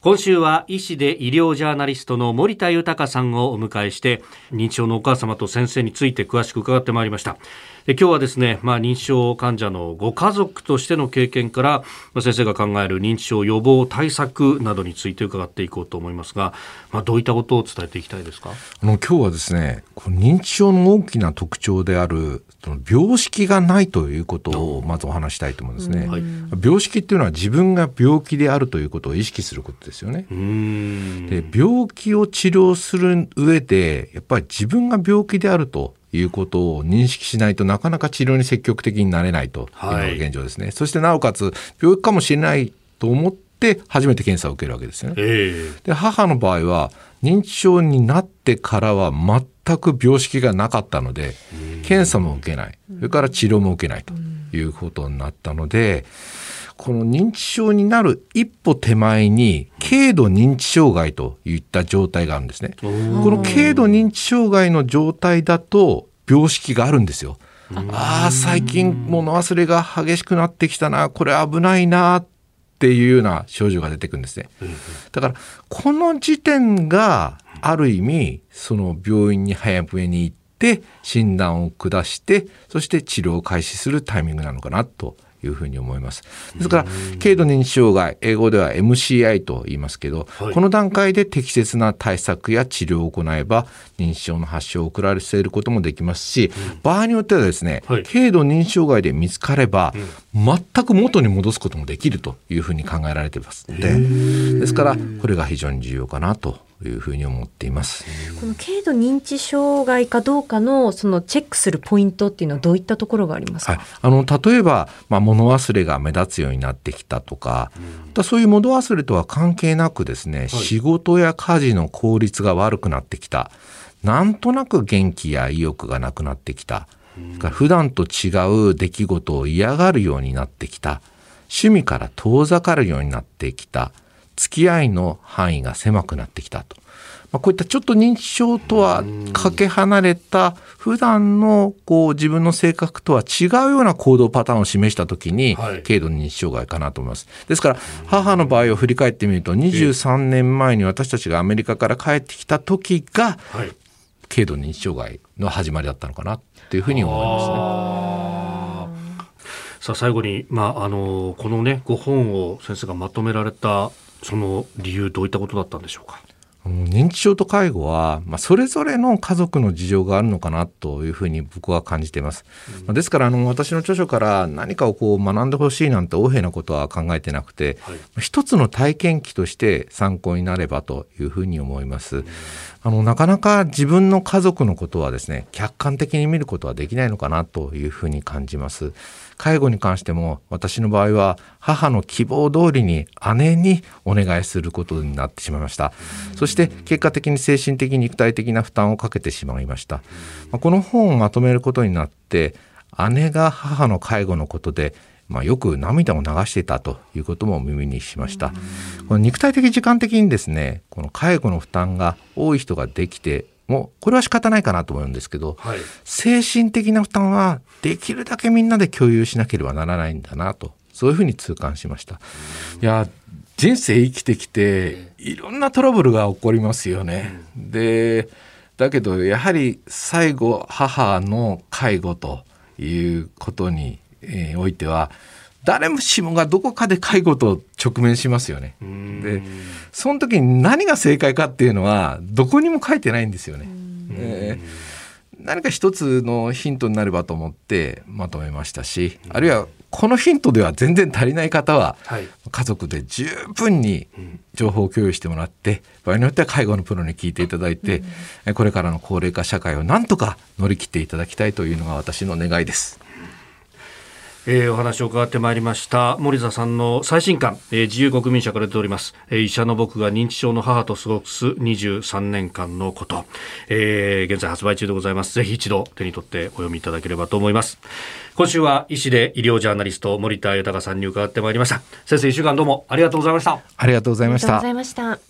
今週は医師で医療ジャーナリストの森田豊さんをお迎えして認知症のお母様と先生について詳しく伺ってまいりました。で今日はですね、まあ、認知症患者のご家族としての経験から、まあ、先生が考える認知症予防対策などについて伺っていこうと思いますが、まあ、どういったことを伝えていきたいですか？あの今日はですねこの認知症の大きな特徴であるその病識がないということをまずお話したいと思うんですね、はい、病識っていうのは自分が病気であるということを意識することですよね。で病気を治療する上でやっぱり自分が病気であるということを認識しないとなかなか治療に積極的になれないとい。うのが現状ですね、はい、そしてなおかつ病気かもしれないと思って初めて検査を受けるわけですよね、えー、で母の場合は認知症になってからは全く病識がなかったので検査も受けない。それから治療も受けないということになったので、この認知症になる一歩手前に軽度認知障害といった状態があるんですね。この軽度認知障害の状態だと病識があるんですよ。ああ最近物忘れが激しくなってきたなこれ危ないなっていうような症状が出てくるんですね。だからこの時点がある意味その病院に早めに行って診断を下してそして治療を開始するタイミングなのかなというふうに思います。ですから、軽度認知障害、英語では MCI と言いますけど、はい、この段階で適切な対策や治療を行えば、認知症の発症を遅らせることもできますし、うん、場合によってはですね、はい、軽度認知障害で見つかれば、うん、全く元に戻すこともできるというふうに考えられていますので、ですから、これが非常に重要かなというふうに思っています。この軽度認知障害かどうかのそのチェックするポイントっていうのはどういったところがありますか？はい、あの例えばまあ物忘れが目立つようになってきたとか、うん、そういう物忘れとは関係なくですね、はい、仕事や家事の効率が悪くなってきた、なんとなく元気や意欲がなくなってきた、うん、普段と違う出来事を嫌がるようになってきた、趣味から遠ざかるようになってきた。付き合いの範囲が狭くなってきたと。まあ、こういったちょっと認知症とはかけ離れた普段のこう自分の性格とは違うような行動パターンを示した時に軽度認知障害かなと思います。ですから母の場合を振り返ってみると23年前に私たちがアメリカから帰ってきた時が軽度認知障害の始まりだったのかなっていうふうに思いますね。さあ最後に、まあ、あのこのねご本を先生がまとめられたその理由どういったことだったんでしょうか？認知症と介護は、まあ、それぞれの家族の事情があるのかなというふうに僕は感じています。うん、ですからあの私の著書から何かをこう学んでほしいなんて横柄なことは考えてなくて、はい、一つの体験記として参考になればというふうに思います。うん、あのなかなか自分の家族のことはですね客観的に見ることはできないのかなというふうに感じます。介護に関しても私の場合は母の希望通りに姉にお願いすることになってしまいました。そして結果的に精神的肉体的な負担をかけてしまいました。この本をまとめることになって姉が母の介護のことでまあ、よく涙を流していたということも耳にしました。この肉体的時間的にですね、この介護の負担が多い人ができてもこれは仕方ないかなと思うんですけど、はい、精神的な負担はできるだけみんなで共有しなければならないんだなとそういうふうに痛感しました。いや人生生きてきていろんなトラブルが起こりますよね。でだけどやはり最後母の介護ということにおいては誰もしもがどこかで介護と直面しますよね。でその時に何が正解かっていうのはどこにも書いてないんですよね。えー、何か一つのヒントになればと思ってまとめましたしあるいはこのヒントでは全然足りない方は、家族で十分に情報を共有してもらって場合によっては介護のプロに聞いていただいて、これからの高齢化社会をなんとか乗り切っていただきたいというのが私の願いです。えー、お話を伺ってまいりました。森田さんの最新刊、えー、自由国民社から出ております、えー、医者の僕が認知症の母と過ごす23年間のこと、えー、現在発売中でございます。ぜひ一度手に取ってお読みいただければと思います。今週は医師で医療ジャーナリスト森田豊さんに伺ってまいりました。先生一週間どうもありがとうございました。ありがとうございました。ありがとうございました